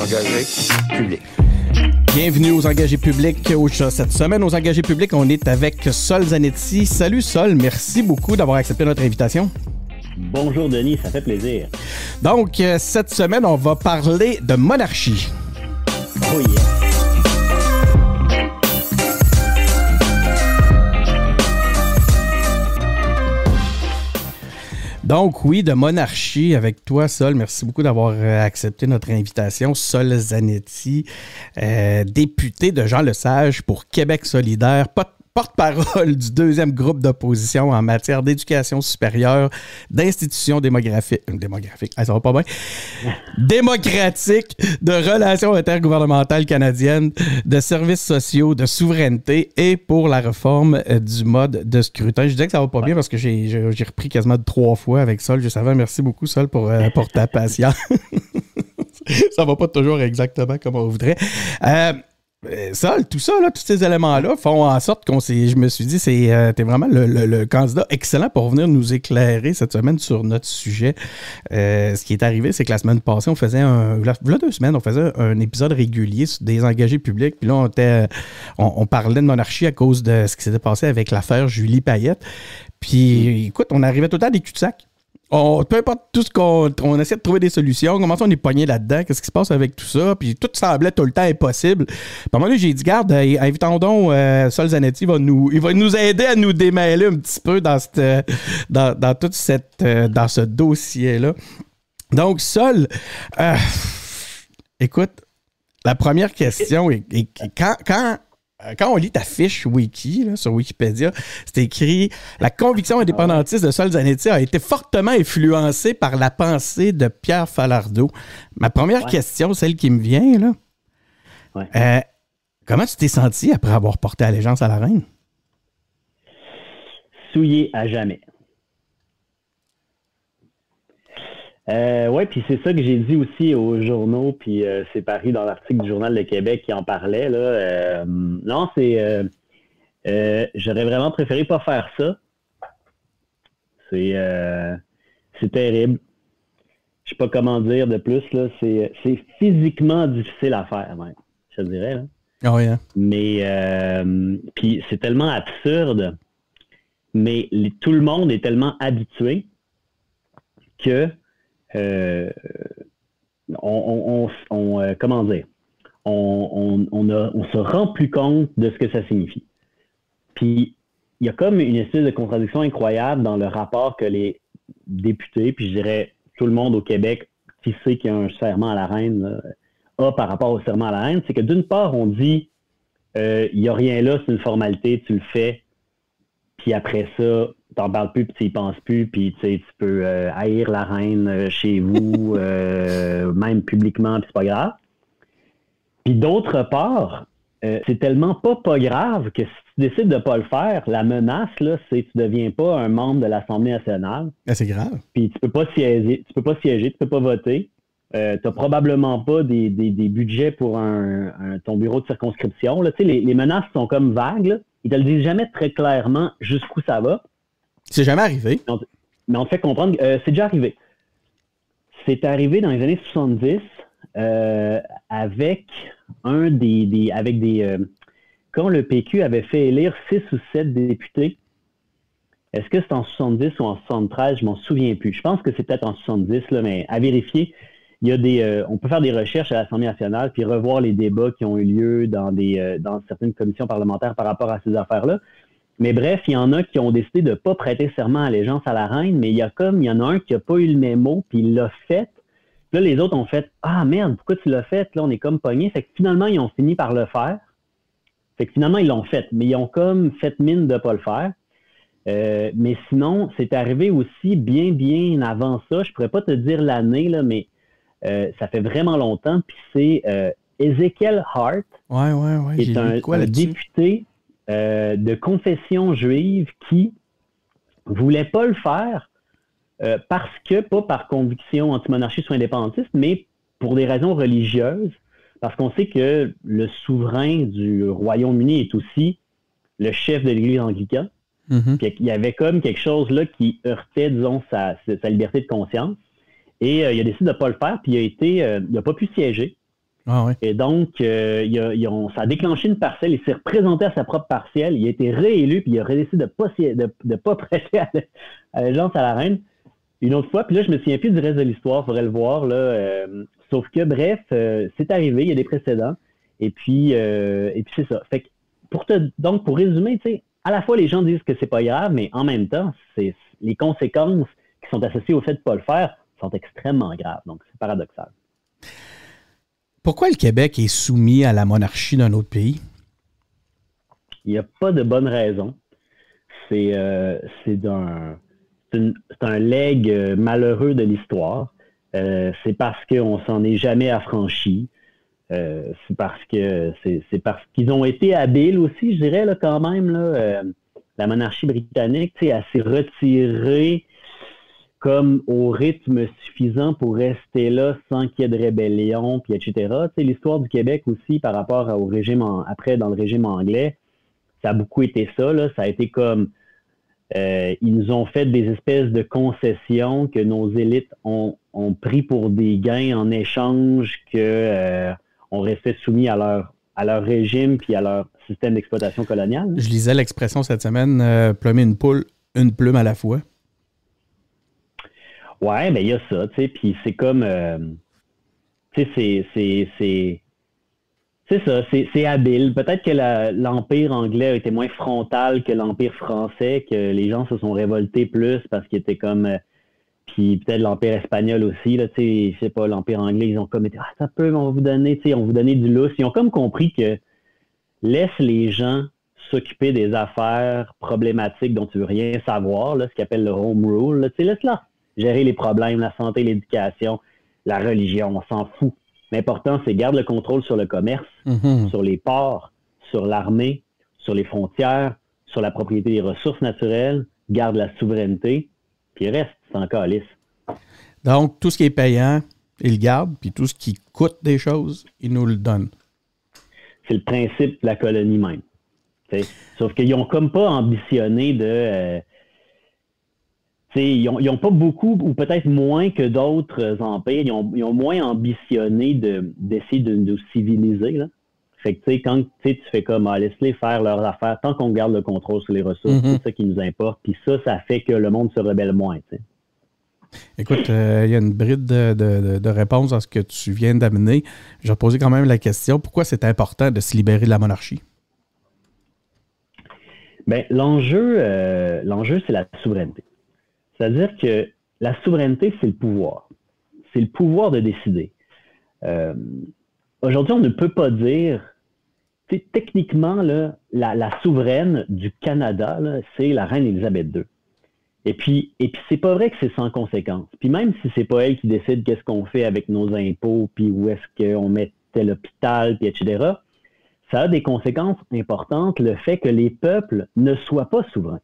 engagés publics. Bienvenue aux engagés publics. Cette semaine, aux engagés publics, on est avec Sol Zanetti. Salut Sol, merci beaucoup d'avoir accepté notre invitation. Bonjour Denis, ça fait plaisir. Donc, euh, cette semaine, on va parler de monarchie. Oh yeah. Donc, oui, de monarchie avec toi, Sol. Merci beaucoup d'avoir euh, accepté notre invitation. Sol Zanetti, euh, député de Jean Lesage pour Québec solidaire. Porte-parole du deuxième groupe d'opposition en matière d'éducation supérieure, d'institutions démographiques, euh, démographiques, ah, ça va pas bien, démocratiques, de relations intergouvernementales canadiennes, de services sociaux, de souveraineté et pour la réforme euh, du mode de scrutin. Je disais que ça va pas bien parce que j'ai repris quasiment trois fois avec Sol. Je savais, merci beaucoup Sol pour, euh, pour ta patience. ça va pas toujours exactement comme on voudrait. Euh, ça, tout ça, tous ces éléments-là font en sorte qu'on s'est. Je me suis dit, c'est euh, t'es vraiment le, candidat excellent pour venir nous éclairer cette semaine sur notre sujet. Euh, ce qui est arrivé, c'est que la semaine passée, on faisait un. Là, deux semaines, on faisait un épisode régulier sur des engagés publics. Puis là, on, était, on, parlait de monarchie à cause de ce qui s'était passé avec l'affaire Julie Payette. Puis écoute, on arrivait tout le temps à des cul-de-sac on, peu importe tout ce qu'on on essaie de trouver des solutions, comment ça on est pogné là-dedans, qu'est-ce qui se passe avec tout ça, puis tout semblait tout le temps impossible. Puis à un moment j'ai dit, garde, euh, invitons donc euh, Sol Zanetti, va nous, il va nous aider à nous démêler un petit peu dans, cette, euh, dans, dans cette, dans ce dossier-là. Donc, Sol, écoute, la première question est, quand, quand euh, quand on lit ta fiche wiki sur Wikipédia, c'est écrit La conviction indépendantiste de Sol Zanetti a été fortement influencée par la pensée de Pierre Falardeau. Ma première question, celle qui me vient, là. Euh, comment tu t'es senti après avoir porté allégeance à la reine? Souillé à jamais. Euh, oui, puis c'est ça que j'ai dit aussi aux journaux, puis euh, c'est paru dans l'article du Journal de Québec qui en parlait. Là. Euh, non, c'est. J'aurais vraiment préféré pas faire ça. C'est c'est terrible. Je sais pas comment dire de plus. là. C'est physiquement difficile à faire, même, je dirais. Là. Oh, Mais puis c'est tellement absurde, mais tout le monde est tellement habitué que on, se rend plus compte de ce que ça signifie. Puis, il y a comme une espèce de contradiction incroyable dans le rapport que les députés, puis je dirais tout le monde au Québec qui sait qu'il y a un serment à la reine, a par rapport au serment à la reine, c'est que d'une part, on dit euh, il n'y a rien là, c'est une formalité, tu le fais, puis après ça, t'en parles plus, puis tu y penses plus, puis tu peux euh, haïr la reine euh, chez vous, euh, même publiquement, puis c'est pas grave. Puis d'autre part, c'est tellement pas pas grave que si tu décides de pas le faire, la menace, là, c'est que tu deviens pas un membre de l'Assemblée nationale. Ah, c'est grave. Puis tu peux pas siéger, tu peux pas siéger, tu peux pas voter. Euh, tu n'as probablement pas des, budgets pour un, ton bureau de circonscription. Là. Les, les menaces sont comme vagues. Ils te le disent jamais très clairement jusqu'où ça va. C'est jamais arrivé. Mais on, te fait comprendre que euh, c'est déjà arrivé. C'est arrivé dans les années 70 euh, avec un des, avec des euh, quand le PQ avait fait élire six ou sept députés. Est-ce que c'est en 70 ou en 73? Je m'en souviens plus. Je pense que c'est peut-être en 70, là, mais à vérifier. Il y a des, on peut faire des recherches à l'Assemblée nationale puis revoir les débats qui ont eu lieu dans, des, dans certaines commissions parlementaires par rapport à ces affaires-là. Mais bref, il y en a qui ont décidé de ne pas prêter serment allégeance à la reine, mais il y a comme, il y en a un qui n'a pas eu le mémo, puis il l'a fait. Là, les autres ont fait Ah merde, pourquoi tu l'as fait? Là, on est comme pogné. Fait que finalement, ils ont fini par le faire. Fait que finalement, ils l'ont fait, mais ils ont comme fait mine de ne pas le faire. Euh, mais sinon, c'est arrivé aussi bien, bien avant ça. Je pourrais pas te dire l'année, là, mais euh, ça fait vraiment longtemps. Puis c'est euh, Ezekiel Hart, ouais, ouais, ouais. qui est un député euh, de confession juive qui voulait pas le faire parce que, pas par conviction anti-monarchiste ou indépendantiste, mais pour des raisons religieuses, parce qu'on sait que le souverain du Royaume-Uni est aussi le chef de l'Église anglicane. Mm-hmm. Il y avait comme quelque chose là qui heurtait, disons, sa, liberté de conscience. Et euh, il a décidé de ne pas le faire, puis il a été, il n'a pas pu siéger. Ah Et donc, euh, ça a déclenché une parcelle. Il s'est représenté à sa propre partielle. Il a été réélu, puis il a décidé de ne de, pas prêter à l'agence à la reine une autre fois. Puis là, je me souviens plus du reste de l'histoire. Il faudrait le voir. Là, euh, sauf que, bref, euh, c'est arrivé. Il y a des précédents. Et puis, et puis c'est ça. Fait que pour te, donc, pour résumer, tu sais, à la fois, les gens disent que c'est pas grave, mais en même temps, c'est les conséquences qui sont associées au fait de ne pas le faire sont extrêmement graves. Donc, c'est paradoxal. Pourquoi le Québec est soumis à la monarchie d'un autre pays? Il n'y a pas de bonne raison. C'est euh, un, un leg euh, malheureux de l'histoire. Euh, c'est parce qu'on s'en est jamais affranchi. c'est parce que c'est parce qu'ils ont été habiles aussi, je dirais, là, quand même, là, la monarchie britannique, à s'est retirée comme au rythme suffisant pour rester là sans qu'il y ait de rébellion, puis etc. Tu sais, l'histoire du Québec aussi par rapport au régime après dans le régime anglais, ça a beaucoup été ça. Là. Ça a été comme euh, ils nous ont fait des espèces de concessions que nos élites ont, ont pris pour des gains en échange que euh, on restait soumis à leur à leur régime puis à leur système d'exploitation coloniale. Je lisais l'expression cette semaine, euh, plumer une poule, une plume à la fois. Ouais, mais il y a ça, tu sais, puis c'est comme, euh, tu sais, c'est, c'est, c'est ça, c'est habile. Peut-être que l'Empire anglais a été moins frontal que l'Empire français, que les gens se sont révoltés plus parce qu'ils étaient comme. Euh, puis peut-être l'Empire espagnol aussi, là, tu sais, je sais pas, l'Empire anglais, ils ont comme été, ah, ça peut, on va vous donner, tu sais, on va vous donner du lousse. Ils ont comme compris que laisse les gens s'occuper des affaires problématiques dont tu veux rien savoir, là, ce qu'ils appellent le home rule, tu sais, laisse-la gérer les problèmes, la santé, l'éducation, la religion, on s'en fout. L'important, c'est garde le contrôle sur le commerce, mhm. sur les ports, sur l'armée, sur les frontières, sur la propriété des ressources naturelles, garde la souveraineté, puis reste, c'est encore lisse. Donc, tout ce qui est payant, il garde, puis tout ce qui coûte des choses, il nous le donne. C'est le principe de la colonie même. Sauf qu'ils n'ont comme pas ambitionné de euh, ils n'ont pas beaucoup, ou peut-être moins que d'autres empires, ils ont, moins ambitionné d'essayer de, nous civiliser. Là. Fait que, quand tu fais comme, ah, laisse-les faire leurs affaires, tant qu'on garde le contrôle sur les ressources, mm-hmm. c'est ça qui nous importe. Puis ça, ça fait que le monde se rebelle moins, Écoute, euh, il y a une bride de, de, réponse à ce que tu viens d'amener. Je vais poser quand même la question, pourquoi c'est important de se libérer de la monarchie? Bien, l'enjeu, euh, l'enjeu, c'est la souveraineté. C'est-à-dire que la souveraineté, c'est le pouvoir. C'est le pouvoir de décider. Euh, aujourd'hui, on ne peut pas dire, techniquement, la, souveraine du Canada, c'est la reine Élisabeth II. Et puis, et puis c'est pas vrai que c'est sans conséquence. Puis même si c'est pas elle qui décide qu'est-ce qu'on fait avec nos impôts, puis où est-ce qu'on met l'hôpital, puis etc., ça a des conséquences importantes, le fait que les peuples ne soient pas souverains.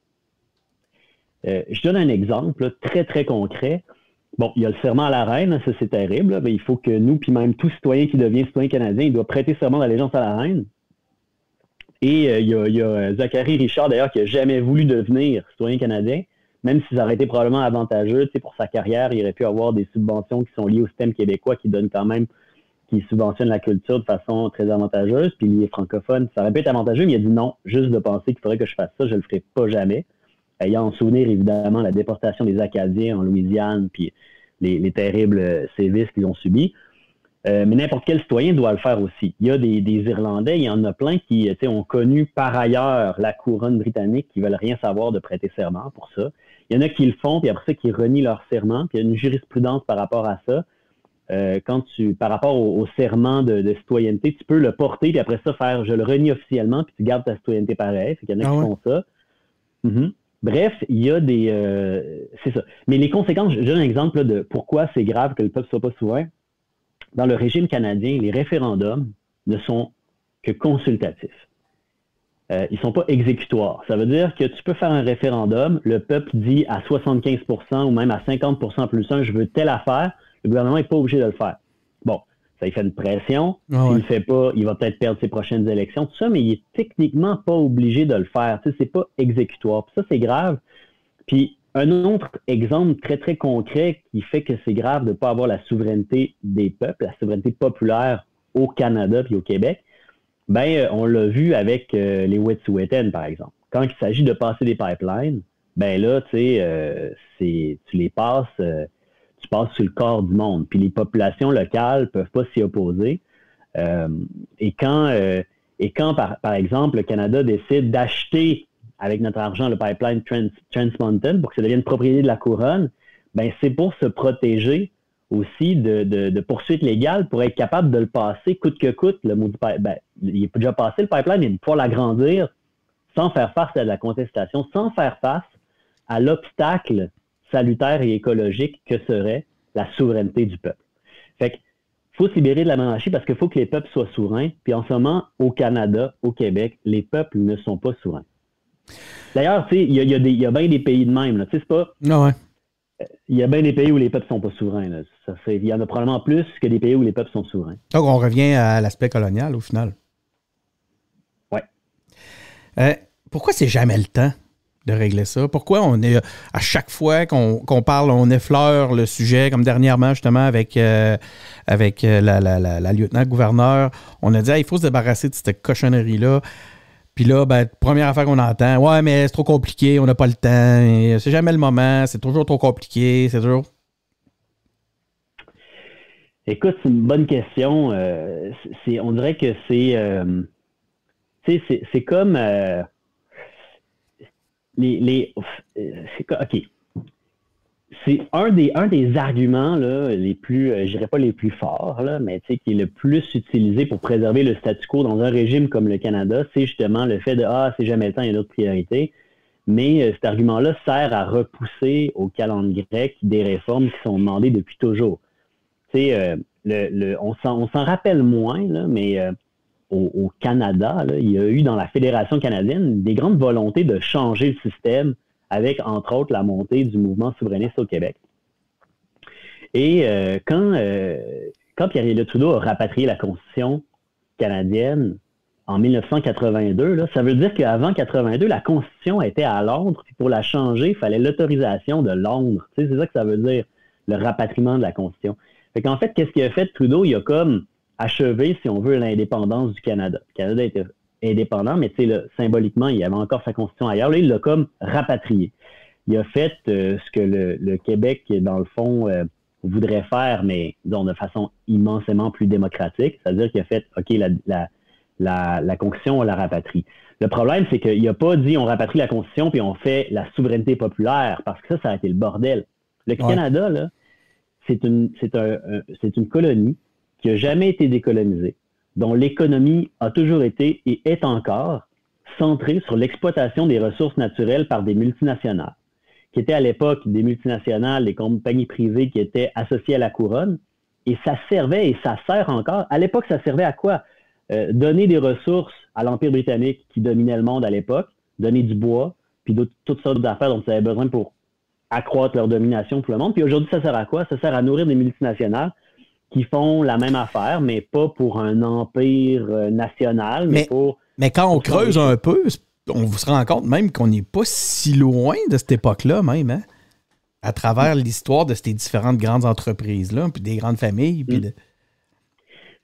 Euh, je donne un exemple très, très concret. Bon, il y a le serment à la reine, ça c'est terrible, mais il faut que nous, puis même tout citoyen qui devient citoyen canadien, il doit prêter serment d'allégeance à la reine. Et euh, il, y a, euh, Zachary Richard, d'ailleurs, qui n'a jamais voulu devenir citoyen canadien, même si ça aurait été probablement avantageux pour sa carrière, il aurait pu avoir des subventions qui sont liées au système québécois qui donnent quand même, qui subventionnent la culture de façon très avantageuse, puis il est francophone. Ça aurait pu être avantageux, mais il a dit non, juste de penser qu'il faudrait que je fasse ça, je ne le ferai pas jamais ayant en souvenir évidemment la déportation des Acadiens en Louisiane, puis les, terribles euh, sévices qu'ils ont subis. Euh, mais n'importe quel citoyen doit le faire aussi. Il y a des, Irlandais, il y en a plein qui ont connu par ailleurs la couronne britannique, qui veulent rien savoir de prêter serment pour ça. Il y en a qui le font, puis après ça, qui renient leur serment. Puis il y a une jurisprudence par rapport à ça. Euh, quand tu, par rapport au, serment de, citoyenneté, tu peux le porter, puis après ça, faire je le renie officiellement, puis tu gardes ta citoyenneté pareil. Il y en a qui ah font ça. Mm-hmm. Bref, il y a des. Euh, c'est ça. Mais les conséquences, je donne un exemple de pourquoi c'est grave que le peuple ne soit pas souverain. Dans le régime canadien, les référendums ne sont que consultatifs. Euh, ils ne sont pas exécutoires. Ça veut dire que tu peux faire un référendum, le peuple dit à 75% ou même à 50% plus un, je veux telle affaire, le gouvernement n'est pas obligé de le faire. Ça lui fait une pression. Ah S'il ne le fait pas, il va peut-être perdre ses prochaines élections, tout ça, mais il est techniquement pas obligé de le faire. Tu sais, c'est pas exécutoire. Puis ça, c'est grave. Puis un autre exemple très, très concret qui fait que c'est grave de ne pas avoir la souveraineté des peuples, la souveraineté populaire au Canada puis au Québec, ben on l'a vu avec les Wet'suwet'en, par exemple. Quand il s'agit de passer des pipelines, ben là, tu sais, tu les passes, tu passes sur le corps du monde. Puis les populations locales peuvent pas s'y opposer. et quand, et quand par, par exemple, le Canada décide d'acheter avec notre argent le pipeline Trans, Mountain pour que ça devienne propriété de la couronne, ben c'est pour se protéger aussi de, poursuites légales pour être capable de le passer coûte que coûte. Le ben, il est déjà passé le pipeline, mais pour l'agrandir sans faire face à la contestation, sans faire face à l'obstacle salutaire et écologique que serait la souveraineté du peuple. Fait que faut se libérer de la monarchie parce qu'il faut que les peuples soient souverains. Puis en ce moment, au Canada, au Québec, les peuples ne sont pas souverains. D'ailleurs, il y a, y, a bien des pays de même. Tu sais, c'est pas. Ah il y a bien des pays où les peuples sont pas souverains. il y en a probablement plus que des pays où les peuples sont souverains. Donc, on revient à l'aspect colonial au final. Oui. Euh, pourquoi c'est jamais le temps? De régler ça? Pourquoi on est à chaque fois qu'on parle, on effleure le sujet, comme dernièrement justement avec, euh, avec euh, la, lieutenant-gouverneur, on a dit il faut se débarrasser de cette cochonnerie-là. Puis là, ben, première affaire qu'on entend, ouais, mais c'est trop compliqué, on n'a pas le temps, c'est jamais le moment, c'est toujours trop compliqué, c'est toujours. Écoute, c'est une bonne question. Euh, on dirait que c'est, euh, c'est, comme les, les, ok, c'est un des, un des arguments les plus, euh, je dirais pas les plus forts, là, mais qui est le plus utilisé pour préserver le statu quo dans un régime comme le Canada, c'est justement le fait de Ah, c'est jamais le temps, il y a d'autres priorités. Mais euh, cet argument-là sert à repousser au calendrier grec des réformes qui sont demandées depuis toujours. Euh, le, le, on s'en rappelle moins, là, mais au, Canada, il y a eu dans la Fédération canadienne des grandes volontés de changer le système avec, entre autres, la montée du mouvement souverainiste au Québec. Et euh, quand, euh, quand Pierre-Éliott Trudeau a rapatrié la Constitution canadienne en 1982, ça veut dire qu'avant 82, la Constitution était à Londres, puis pour la changer, il fallait l'autorisation de Londres. c'est ça que ça veut dire, le rapatriement de la Constitution. Fait qu'en fait, qu'est-ce qu'il a fait Trudeau? Il a comme achevé, si on veut, l'indépendance du Canada. Le Canada était indépendant, mais sais, symboliquement, il y avait encore sa constitution ailleurs. Là, il l'a comme rapatrié. Il a fait euh, ce que le, Québec, dans le fond, euh, voudrait faire, mais disons, de façon immensément plus démocratique. C'est-à-dire qu'il a fait, OK, la, la, la, constitution, on la rapatrie. Le problème, c'est qu'il n'a pas dit on rapatrie la constitution puis on fait la souveraineté populaire, parce que ça, ça a été le bordel. Le Canada, là, c'est une, c'est un, c'est une colonie qui n'a jamais été décolonisée dont l'économie a toujours été et est encore centrée sur l'exploitation des ressources naturelles par des multinationales, qui étaient à l'époque des multinationales, des compagnies privées qui étaient associées à la couronne, et ça servait et ça sert encore. À l'époque, ça servait à quoi? Euh, donner des ressources à l'Empire britannique qui dominait le monde à l'époque, donner du bois, puis toutes sortes d'affaires dont ils avaient besoin pour accroître leur domination pour le monde. Puis aujourd'hui, ça sert à quoi? Ça sert à nourrir des multinationales qui font la même affaire, mais pas pour un empire euh, national, mais, pour... Mais quand on creuse un peu, on se rend compte même qu'on n'est pas si loin de cette époque-là même, hein? à travers l'histoire de ces différentes grandes entreprises-là, puis des grandes familles. Puis mm.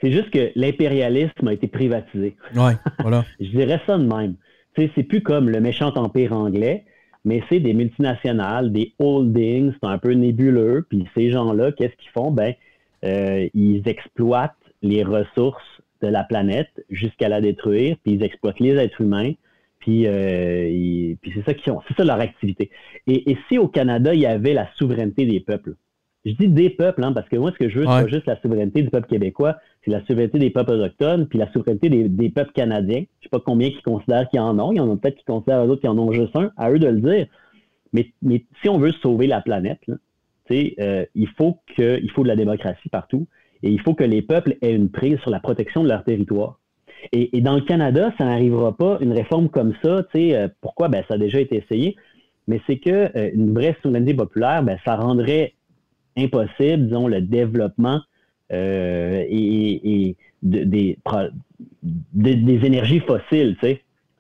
C'est juste que l'impérialisme a été privatisé. Oui, voilà. Je dirais ça de même. C'est plus comme le méchant empire anglais, mais c'est des multinationales, des holdings, c'est un peu nébuleux. Puis ces gens-là, qu'est-ce qu'ils font? Ben, euh, ils exploitent les ressources de la planète jusqu'à la détruire, puis ils exploitent les êtres humains, puis, euh, puis c'est ça qui ont, c'est ça leur activité. Et, si au Canada il y avait la souveraineté des peuples, je dis des peuples, hein, parce que moi ce que je veux, c'est pas juste la souveraineté du peuple québécois, c'est la souveraineté des peuples autochtones, puis la souveraineté des, peuples canadiens. Je sais pas combien qui considèrent qu'ils en ont, il y en a peut-être qui considèrent d'autres qui en ont juste un, à eux de le dire. Mais, mais si on veut sauver la planète, là, euh, il, faut que, il faut de la démocratie partout et il faut que les peuples aient une prise sur la protection de leur territoire. Et, dans le Canada, ça n'arrivera pas une réforme comme ça. Euh, pourquoi? Ben, ça a déjà été essayé. Mais c'est que euh, une vraie souveraineté populaire, ben, ça rendrait impossible, disons, le développement et, des, énergies fossiles.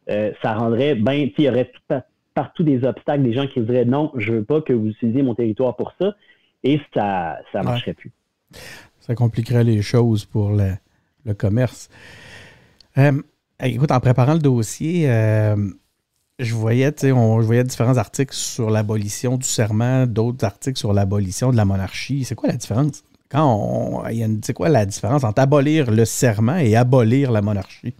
ça rendrait bien, il y aurait partout des obstacles, des gens qui diraient non, je veux pas que vous utilisiez mon territoire pour ça, et ça ne marcherait plus. Ça compliquerait les choses pour le commerce. Euh, écoute, en préparant le dossier, euh, je voyais, on, je voyais différents articles sur l'abolition du serment, d'autres articles sur l'abolition de la monarchie. C'est quoi la différence? Quand on, c'est quoi la différence entre abolir le serment et abolir la monarchie?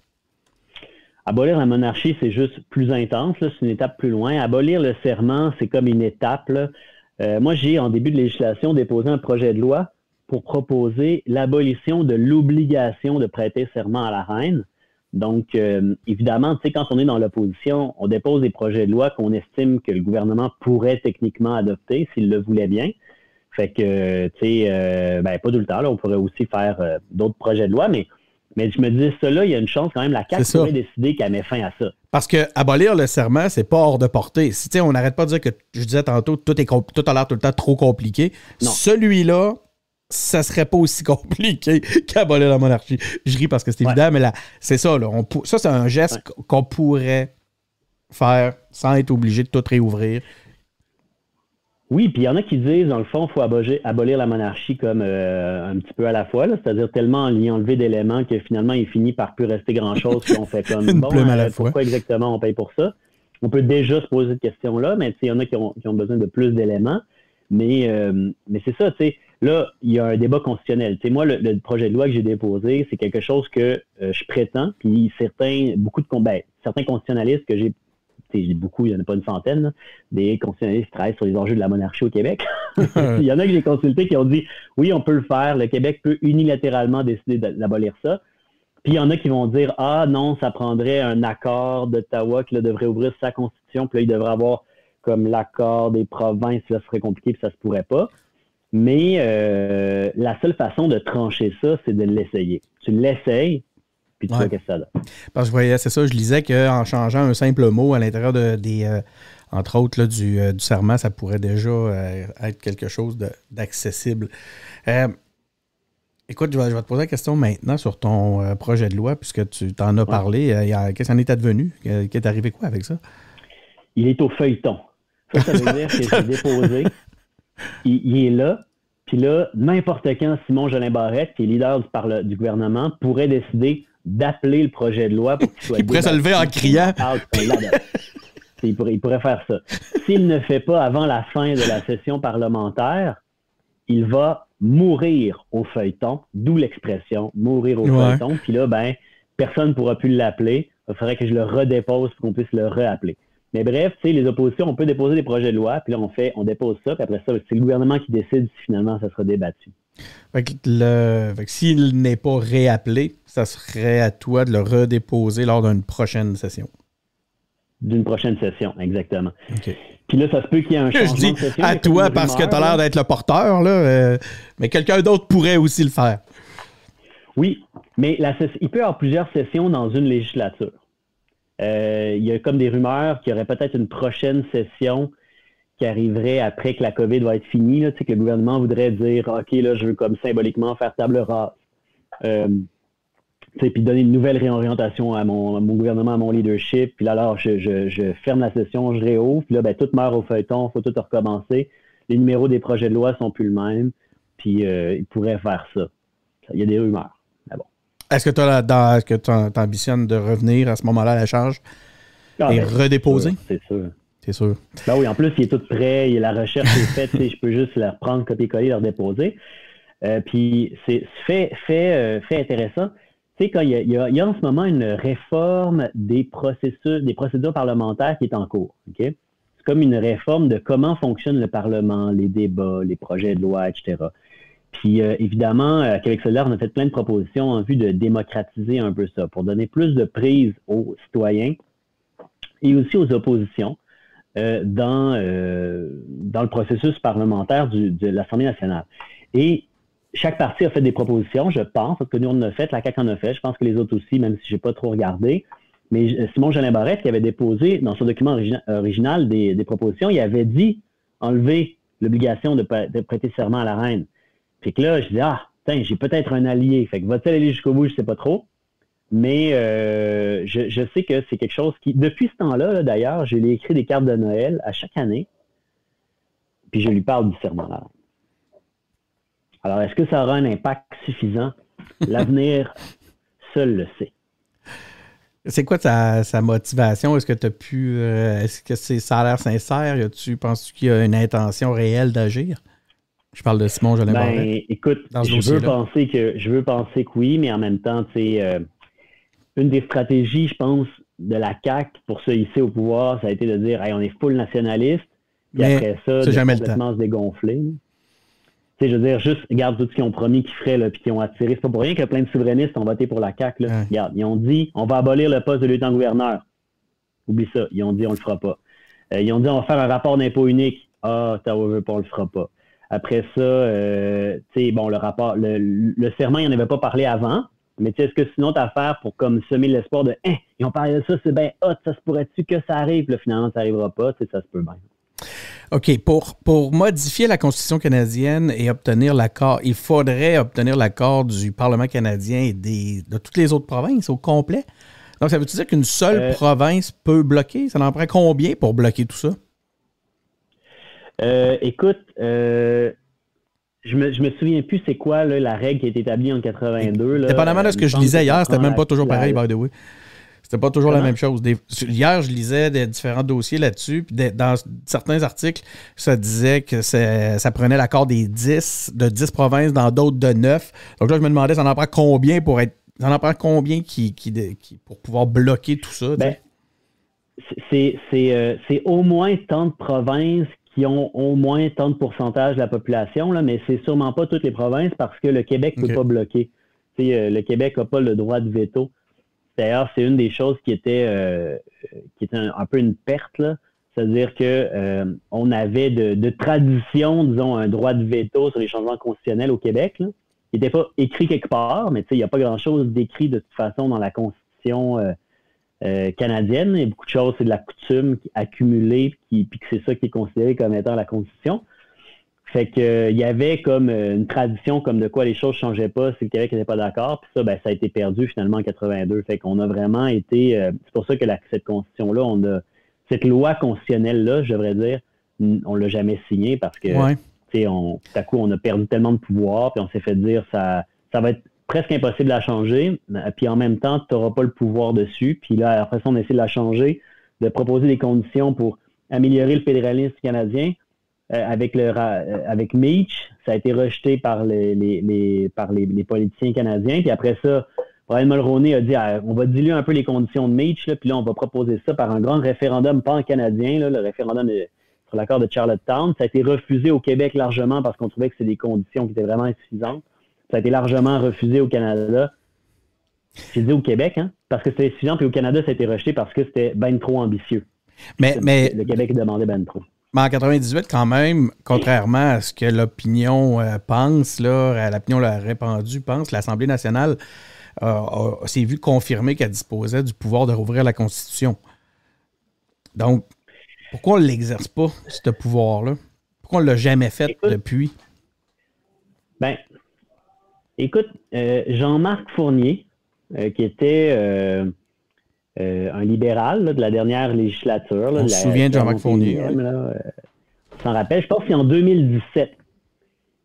Abolir la monarchie, c'est juste plus intense, c'est une étape plus loin. Abolir le serment, c'est comme une étape. Euh, moi, j'ai, en début de législation, déposé un projet de loi pour proposer l'abolition de l'obligation de prêter serment à la reine. Donc, euh, évidemment, tu sais, quand on est dans l'opposition, on dépose des projets de loi qu'on estime que le gouvernement pourrait techniquement adopter s'il le voulait bien. Fait que, tu sais, euh, ben, pas tout temps, là, on pourrait aussi faire d'autres projets de loi, mais, mais je me dis, cela, il y a une chance quand même, la CAQ pourrait décider qu'elle met fin à ça. Parce que abolir le serment, c'est pas hors de portée. Si, on n'arrête pas de dire que, je disais tantôt, tout, est tout a l'air tout le temps trop compliqué. Celui-là, ça serait pas aussi compliqué qu'abolir la monarchie. Je ris parce que c'est évident, mais là, c'est ça. Là, ça, c'est un geste qu'on pourrait faire sans être obligé de tout réouvrir. Oui, puis il y en a qui disent, dans le fond, il faut abolir, la monarchie comme euh, un petit peu à la fois, c'est-à-dire tellement y enlever d'éléments que finalement, il finit par plus rester grand-chose, puis on fait comme, bon, euh, pourquoi exactement on paye pour ça? On peut déjà se poser cette question-là, mais il y en a qui ont, besoin de plus d'éléments. Mais, euh, mais c'est ça, tu sais, Là, il y a un débat constitutionnel. Tu moi, le, projet de loi que j'ai déposé, c'est quelque chose que euh, je prétends, puis certains, beaucoup de ben, certains constitutionnalistes que j'ai, beaucoup, il n'y en a pas une centaine, des constitutionnalistes qui travaillent sur les enjeux de la monarchie au Québec. il y en a que j'ai consulté qui ont dit, oui, on peut le faire, le Québec peut unilatéralement décider d'abolir ça. Puis il y en a qui vont dire, ah non, ça prendrait un accord d'Ottawa qui devrait ouvrir sa constitution, puis là, il devrait avoir comme l'accord des provinces, là, ce serait compliqué, puis ça se pourrait pas. Mais euh, la seule façon de trancher ça, c'est de l'essayer. Tu l'essayes, puis tu vois qu'est-ce que ça donne. Parce que je voyais, c'est ça, je lisais qu'en changeant un simple mot à l'intérieur de, des, euh, entre autres, là, du, euh, du, serment, ça pourrait déjà être quelque chose d'accessible. écoute, je vais, te poser la question maintenant sur ton projet de loi, puisque tu t'en as parlé. Qu'est-ce qui en est advenu? Qu'est est arrivé quoi avec ça? Il est au feuilleton. Ça, ça veut dire que j'ai déposé il, est là. Puis là, n'importe quand, Simon Jolin Barrette, qui est leader du, du gouvernement, pourrait décider d'appeler le projet de loi pour qu'il soit. il pourrait se lever en criant. il, pourrait, il pourrait faire ça. S'il ne fait pas avant la fin de la session parlementaire, il va mourir au feuilleton, d'où l'expression mourir au feuilleton. Puis là, ben, personne ne pourra plus l'appeler. Il faudrait que je le redépose pour qu'on puisse le réappeler. Mais bref, tu sais, les oppositions, on peut déposer des projets de loi, puis là, on fait, on dépose ça, puis après ça, c'est le gouvernement qui décide si finalement ça sera débattu. Fait que, le, s'il n'est pas réappelé, ça serait à toi de le redéposer lors d'une prochaine session. D'une prochaine session, exactement. Puis là, ça se peut qu'il y ait un changement Je dis de session, à toi parce que tu as l'air d'être le porteur, là, euh, mais quelqu'un d'autre pourrait aussi le faire. Oui, mais la, il peut y avoir plusieurs sessions dans une législature. Euh, il y a comme des rumeurs qu'il y aurait peut-être une prochaine session qui arriverait après que la COVID va être finie, là, que le gouvernement voudrait dire OK, là, je veux comme symboliquement faire table rase. Euh, puis donner une nouvelle réorientation à mon, gouvernement, à mon leadership. Puis là, alors, je, ferme la session, je réouvre. Puis là, ben, tout meurt au feuilleton, il faut tout recommencer. Les numéros des projets de loi sont plus le même. Puis euh, il pourrait faire ça. Il y a des rumeurs. Est-ce que tu ambitionnes de revenir à ce moment-là à la charge ah, et ben, redéposer? C'est sûr. C'est sûr. Ben oui, en plus, il est tout prêt, la recherche est faite, je peux juste la reprendre, copier-coller, la redéposer. Euh, puis, c'est fait, fait, euh, fait intéressant. Tu sais, quand il y, a, en ce moment une réforme des processus, des procédures parlementaires qui est en cours. OK? C'est comme une réforme de comment fonctionne le Parlement, les débats, les projets de loi, etc. Puis euh, évidemment, à Québec solidaire, on a fait plein de propositions en vue de démocratiser un peu ça, pour donner plus de prise aux citoyens et aussi aux oppositions euh, dans, euh, dans le processus parlementaire de l'Assemblée nationale. Et chaque parti a fait des propositions, je pense, que nous, on en a fait, la CAQ en a fait, je pense que les autres aussi, même si je n'ai pas trop regardé. Mais Simon Jolin Barrette, qui avait déposé dans son document original des, propositions, il avait dit enlever l'obligation de, prêter serment à la reine. Puis que là, je dis, ah, j'ai peut-être un allié. Fait que va-t-il aller jusqu'au bout, je sais pas trop. Mais euh, je, sais que c'est quelque chose qui, depuis ce temps-là, d'ailleurs, j'ai écrit des cartes de Noël à chaque année. Puis je lui parle du serment là. Alors, est-ce que ça aura un impact suffisant? L'avenir seul le sait. C'est quoi ta, sa motivation? Est-ce que tu as pu. Euh, est-ce que c'est, ça a l'air sincère? Tu penses qu'il y a une intention réelle d'agir? Je parle de Simon Jolin ben, Écoute, je veux, penser que, je veux penser que oui, mais en même temps, c'est euh, une des stratégies, je pense, de la CAC pour se hisser au pouvoir, ça a été de dire hey, on est full nationaliste, puis après ça, de complètement se dégonfler je veux dire, juste, regarde tout ce qu'ils ont promis qu'ils feraient, là, puis qu'ils ont attiré. C'est pas pour rien que plein de souverainistes ont voté pour la CAQ. Là. Regarde, ils ont dit, on va abolir le poste de lieutenant-gouverneur. Oublie ça. Ils ont dit, on le fera pas. Euh, ils ont dit, on va faire un rapport d'impôt unique. Ah, t'as veut pas, on le fera pas. Après ça, euh, tu sais, bon, le rapport, le, serment, il en avait pas parlé avant. Mais tu sais, est-ce que sinon, ta affaire pour comme semer l'espoir de, hein, ils ont parlé de ça, c'est bien hot, ça se pourrait-tu que ça arrive? Là, finalement, ça arrivera pas, tu sais, ça se peut bien. OK. Pour, pour modifier la Constitution canadienne et obtenir l'accord, il faudrait obtenir l'accord du Parlement canadien et des, de toutes les autres provinces au complet. Donc, ça veut-tu dire qu'une seule euh, province peut bloquer? Ça en prend combien pour bloquer tout ça? Euh, écoute, euh, je me, me souviens plus c'est quoi la règle qui a été établie en 82. Dépendamment de ce que je lisais hier, c'était même pas toujours pareil, by the way. C'était pas toujours la même chose. hier, je lisais des différents dossiers là-dessus. Puis dans certains articles, ça disait que ça prenait l'accord des 10, de 10 provinces, dans d'autres de 9. Donc là, je me demandais, ça en prend combien pour être. Ça en prend combien qui, qui, pour pouvoir bloquer tout ça? Ben, euh, c'est au moins tant de provinces qui ont au moins tant de pourcentage de la population, là, mais c'est sûrement pas toutes les provinces parce que le Québec ne peut pas bloquer. Euh, le Québec n'a pas le droit de veto. D'ailleurs, c'est une des choses qui était, euh, qui était un, peu une perte. C'est-à-dire que euh, on avait de, tradition, disons, un droit de veto sur les changements constitutionnels au Québec. Là. Il n'était pas écrit quelque part, mais il n'y a pas grand-chose d'écrit de toute façon dans la Constitution euh, canadienne. Il y a beaucoup de choses, c'est de la coutume accumulée, puis que c'est ça qui est considéré comme étant la Constitution. Fait que euh, il y avait comme euh, une tradition comme de quoi les choses changeaient pas si le Québec n'était pas d'accord. Puis ça, ben, ça a été perdu finalement en 82. Fait qu'on a vraiment été. Euh, c'est pour ça que cette constitution-là, on a cette loi constitutionnelle-là, je devrais dire, on l'a jamais signée parce que on, tout à coup, on a perdu tellement de pouvoir, puis on s'est fait dire ça, ça va être presque impossible à changer. Puis en même temps, tu n'auras pas le pouvoir dessus. Puis là, après ça, on essaie de la changer, de proposer des conditions pour améliorer le fédéralisme canadien euh, avec le euh, avec Meach, ça a été rejeté par les, les, par les, politiciens canadiens. Puis après ça, Brian Mulroney a dit ah, on va diluer un peu les conditions de Meach, puis là, on va proposer ça par un grand référendum pan-canadien, le référendum sur l'accord de Charlottetown. Ça a été refusé au Québec largement parce qu'on trouvait que c'est des conditions qui étaient vraiment insuffisantes. Ça a été largement refusé au Canada. J'ai dit au Québec, hein, parce que c'était insuffisant, puis au Canada, ça a été rejeté parce que c'était ben trop ambitieux. Mais, mais... Le Québec demandait ben trop. Mais en 98, quand même, contrairement à ce que l'opinion euh, pense, là, l'opinion répandue pense, l'Assemblée nationale s'est vue confirmer qu'elle disposait du pouvoir de rouvrir la Constitution. Donc, pourquoi on ne l'exerce pas, ce pouvoir-là? Pourquoi on ne l'a jamais fait depuis? Ben, écoute, euh, Jean-Marc Fournier, euh, qui était euh, un libéral de la dernière législature. on se souvient de Jean-Marc Fournier. Euh, s'en rappelle, je pense que c'est en 2017.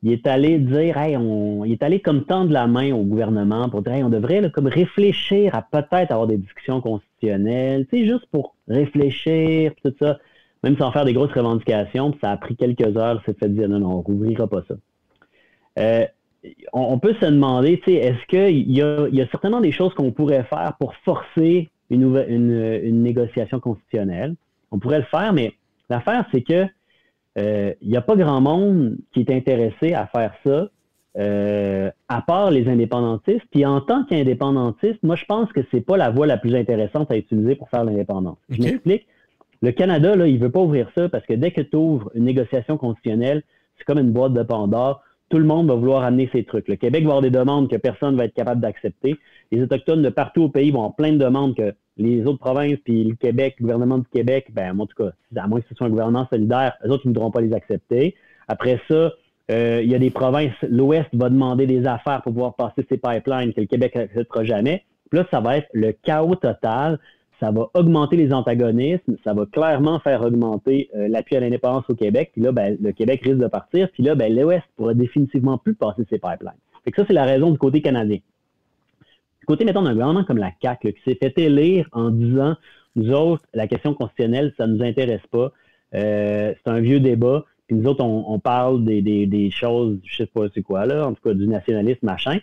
Il est allé dire, on, il est allé comme tendre la main au gouvernement pour dire, on devrait comme réfléchir à peut-être avoir des discussions constitutionnelles, tu sais, juste pour réfléchir, tout ça, même sans faire des grosses revendications. ça a pris quelques heures, c'est fait dire, non, non, on rouvrira pas ça. Euh, on, peut se demander, tu sais, est-ce qu'il y a, y a certainement des choses qu'on pourrait faire pour forcer une, une, négociation constitutionnelle. On pourrait le faire, mais l'affaire, c'est que euh, il n'y a pas grand monde qui est intéressé à faire ça, euh, à part les indépendantistes. Puis en tant qu'indépendantiste, moi, je pense que c'est pas la voie la plus intéressante à utiliser pour faire l'indépendance. Je m'explique. Le Canada, là, il veut pas ouvrir ça parce que dès que tu ouvres une négociation constitutionnelle, c'est comme une boîte de Pandore tout le monde va vouloir amener ses trucs. Le Québec va avoir des demandes que personne ne va être capable d'accepter. Les Autochtones de partout au pays vont avoir plein de demandes que les autres provinces, puis le Québec, le gouvernement du Québec, ben, en tout cas, à moins que ce soit un gouvernement solidaire, les autres, ils ne voudront pas les accepter. Après ça, euh, il y a des provinces, l'Ouest va demander des affaires pour pouvoir passer ces pipelines que le Québec n'acceptera jamais. Puis là, ça va être le chaos total ça va augmenter les antagonismes, ça va clairement faire augmenter euh, l'appui à l'indépendance au Québec. Puis là, ben, le Québec risque de partir. Puis là, ben, l'Ouest pourra définitivement plus passer ses pipelines. Fait que ça, c'est la raison du côté canadien. côté, mettons, d'un gouvernement comme la CAQ, qui s'est fait élire en disant, nous autres, la question constitutionnelle, ça ne nous intéresse pas. Euh, c'est un vieux débat. Puis nous autres, on, parle des, choses, je sais pas c'est quoi, là, en tout cas du nationalisme, machin.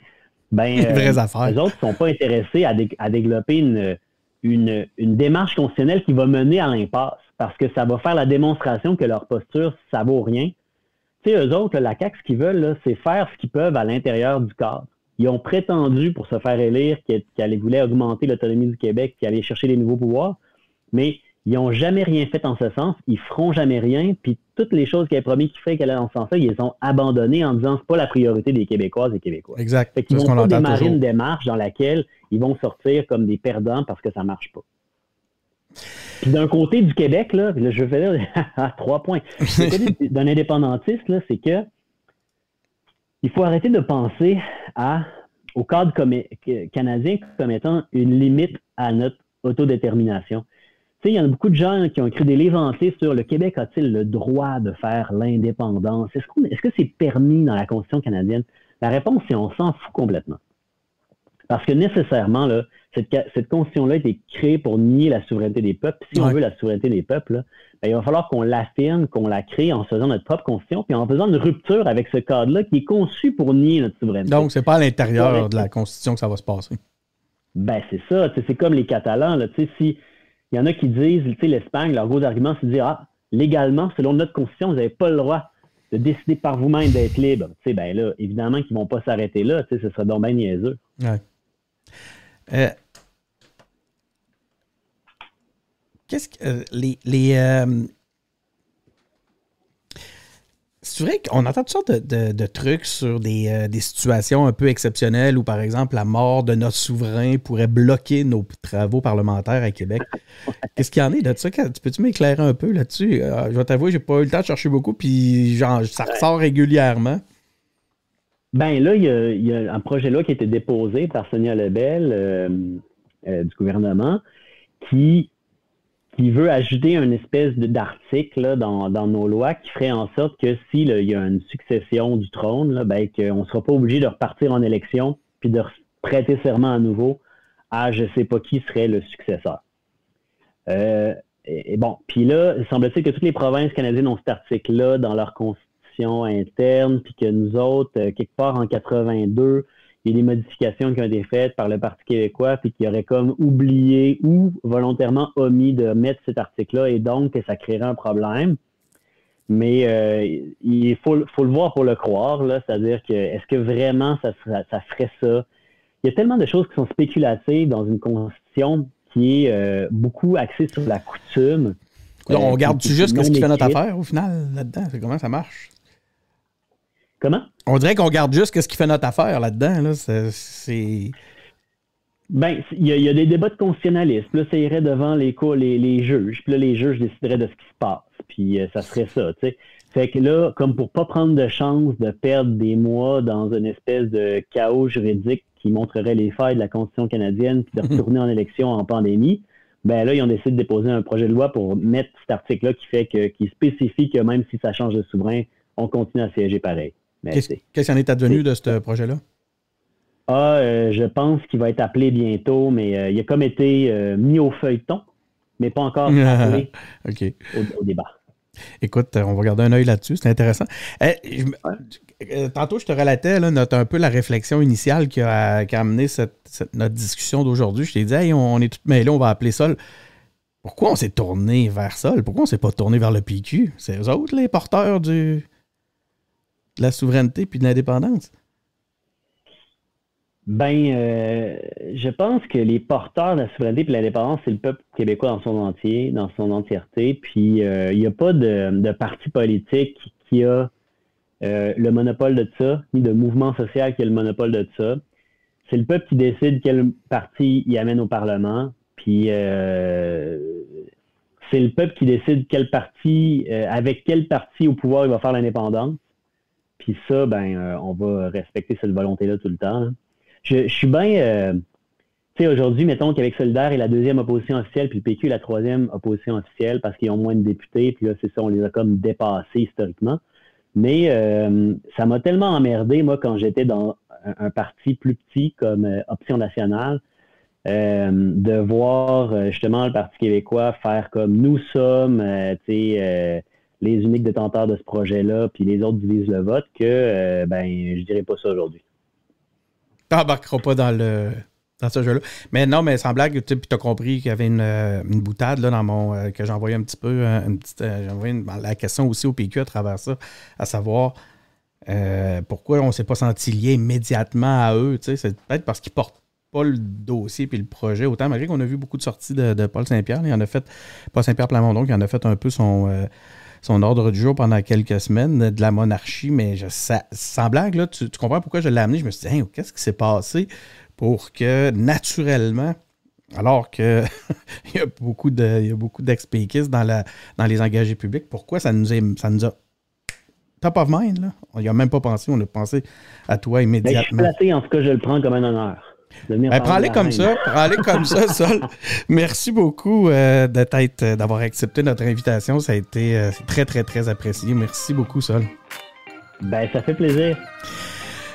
Ben, affaires. Les autres ne sont pas intéressés à, à développer une, une, démarche constitutionnelle qui va mener à l'impasse parce que ça va faire la démonstration que leur posture, ça vaut rien. Tu sais, eux autres, la CAQ, ce qu'ils veulent, c'est faire ce qu'ils peuvent à l'intérieur du cadre. Ils ont prétendu, pour se faire élire, qu'ils voulaient augmenter l'autonomie du Québec, qu'ils allaient chercher des nouveaux pouvoirs, mais ils n'ont jamais rien fait en ce sens, ils feront jamais rien, puis toutes les choses qu'ils avaient promis qu'ils feraient qu'elle allaient dans ce sens-là, ils les ont abandonnées en disant c'est pas la priorité des Québécoises et Québécois. Exact. Fait qu'ils vont pas démarrer une démarche dans laquelle ils vont sortir comme des perdants parce que ça marche pas. Puis d'un côté du Québec, là, je vais faire trois points. D'un indépendantiste, c'est que il faut arrêter de penser à, au cadre canadien comme étant une limite à notre autodétermination il y en a beaucoup de gens qui ont écrit des livres entiers sur le Québec a-t-il le droit de faire l'indépendance? Est-ce, que c'est permis dans la Constitution canadienne? La réponse, c'est on s'en fout complètement. Parce que nécessairement, là, cette, Constitution-là a été créée pour nier la souveraineté des peuples. Si on veut la souveraineté des peuples, ben, il va falloir qu'on l'affirme, qu'on la crée en faisant notre propre Constitution, puis en faisant une rupture avec ce cadre-là qui est conçu pour nier notre souveraineté. Donc, c'est pas à l'intérieur de la Constitution que ça va se passer. Ben, c'est ça. C'est comme les Catalans. Là, si, il y en a qui disent, tu sais, l'Espagne, leur gros argument, c'est de dire, ah, légalement, selon notre constitution, vous n'avez pas le droit de décider par vous-même d'être libre. Tu sais, ben là, évidemment qu'ils ne vont pas s'arrêter là, tu sais, ce serait donc bien niaiseux. Euh, qu'est-ce que euh, les, les, euh, c'est vrai qu'on entend toutes sortes de, trucs sur euh, des, situations un peu exceptionnelles où, par exemple, la mort de notre souverain pourrait bloquer nos travaux parlementaires à Québec. Qu'est-ce qu'il y en est de ça? Peux-tu m'éclairer un peu là-dessus? Euh, je vais t'avouer, j'ai pas eu le temps de chercher beaucoup, puis genre, ça ressort régulièrement. Ben là, il y, a, un projet là qui a été déposé par Sonia Lebel euh, du gouvernement qui qui veut ajouter une espèce d'article dans, nos lois qui ferait en sorte que s'il y a une succession du trône, là, ben, qu'on ne sera pas obligé de repartir en élection puis de prêter serment à nouveau à je ne sais pas qui serait le successeur. Euh, et, bon, puis là, il semble-t-il que toutes les provinces canadiennes ont cet article-là dans leur constitution interne, puis que nous autres, euh, quelque part en 82, il y a des modifications qui ont été faites par le Parti québécois, puis qui auraient comme oublié ou volontairement omis de mettre cet article-là, et donc que ça créerait un problème. Mais euh, il faut, le voir pour le croire, là, c'est-à-dire que est-ce que vraiment ça, ça, ferait ça? Il y a tellement de choses qui sont spéculatives dans une constitution qui est euh, beaucoup axée sur la coutume. on euh, regarde-tu juste ce qui fait notre affaire au final là-dedans? Comment ça marche? Comment? On dirait qu'on garde juste ce qui fait notre affaire là-dedans. Là. C'est. Ben, il y, a des débats de constitutionnalisme. Là, ça irait devant les, les, les juges. Puis là, les juges décideraient de ce qui se passe. Puis euh, ça serait ça, tu sais. Fait que là, comme pour pas prendre de chance de perdre des mois dans une espèce de chaos juridique qui montrerait les failles de la Constitution canadienne puis de retourner en élection en pandémie, ben là, ils ont décidé de déposer un projet de loi pour mettre cet article-là qui fait que, qui spécifie que même si ça change de souverain, on continue à siéger pareil. Qu'est-ce qui en est advenu de ce projet-là? Ah, euh, je pense qu'il va être appelé bientôt, mais euh, il a comme été euh, mis au feuilleton, mais pas encore appelé au, débat. Écoute, on va garder un œil là-dessus, c'est intéressant. Eh, tantôt, je te relatais là, notre, un peu la réflexion initiale qui a, amené notre discussion d'aujourd'hui. Je t'ai dit, on, est tout mêlés, on va appeler Sol. Pourquoi on s'est tourné vers Sol? Pourquoi on ne s'est pas tourné vers le PQ? C'est eux autres, les porteurs du, de la souveraineté puis de l'indépendance? Ben, euh, je pense que les porteurs de la souveraineté et de l'indépendance, c'est le peuple québécois dans son entier, dans son entièreté. Puis, euh, il n'y a pas de, parti politique qui a euh, le monopole de ça, ni de mouvement social qui a le monopole de ça. C'est le peuple qui décide quel parti il amène au Parlement. Puis, c'est le peuple qui décide quel parti, avec quel parti au pouvoir il va faire l'indépendance. Puis ça, ben, euh, on va respecter cette volonté-là tout le temps. Je, suis bien. Euh, tu sais, aujourd'hui, mettons qu'avec Solidaire est la deuxième opposition officielle, puis le PQ est la troisième opposition officielle parce qu'ils ont moins de députés, puis là, c'est ça, on les a comme dépassés historiquement. Mais euh, ça m'a tellement emmerdé, moi, quand j'étais dans un, parti plus petit comme Option nationale, de voir justement le Parti québécois faire comme nous sommes, tu sais, les uniques détenteurs de ce projet-là, puis les autres divisent le vote, que ben je dirais pas ça aujourd'hui. T'embarqueras pas dans le dans ce jeu-là. Mais non, mais sans blague, tu as compris qu'il y avait une, euh, boutade là, dans mon. Euh, que envoyé un petit peu. Euh, une petite, envoyé la question aussi au PQ à travers ça, à savoir pourquoi on ne s'est pas senti lié immédiatement à eux. C'est peut-être parce qu'ils portent pas le dossier puis le projet. Autant malgré qu'on a vu beaucoup de sorties de, Paul Saint-Pierre. Il en a fait, pas Saint-Pierre Plamondon, qui en a fait un peu son son ordre du jour pendant quelques semaines de la monarchie, mais je, ça, sans blague, là, tu, comprends pourquoi je l'ai amené? Je me suis dit, qu'est-ce qui s'est passé pour que naturellement, alors qu'il y a beaucoup de, beaucoup d'ex-péquistes dans, la, dans les engagés publics, pourquoi ça nous, est, ça nous a top of mind, là? On n'y a même pas pensé, on a pensé à toi immédiatement. Ben, je suis en tout cas, je le prends comme un honneur. Ben, prends-les comme ça, prends-les comme ça, Sol. Merci beaucoup euh, euh, d'avoir accepté notre invitation. Ça a été euh, très, très, très apprécié. Merci beaucoup, Sol. Ben, ça fait plaisir.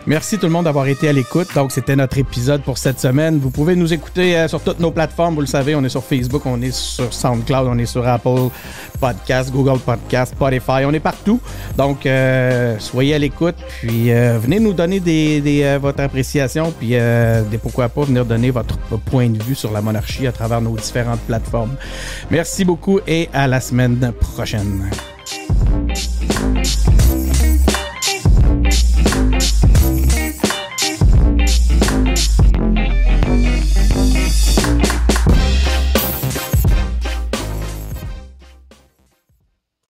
Merci tout le monde d'avoir été à l'écoute. Donc, c'était notre épisode pour cette semaine. Vous pouvez nous écouter euh, sur toutes nos plateformes. Vous le savez, on est sur Facebook, on est sur SoundCloud, on est sur Apple Podcast, Google Podcast, Spotify. On est partout. Donc, euh, soyez à l'écoute. Puis, euh, venez nous donner votre appréciation. Puis, pourquoi pas venir donner votre point de vue sur la monarchie à travers nos différentes plateformes. Merci beaucoup et à la semaine prochaine.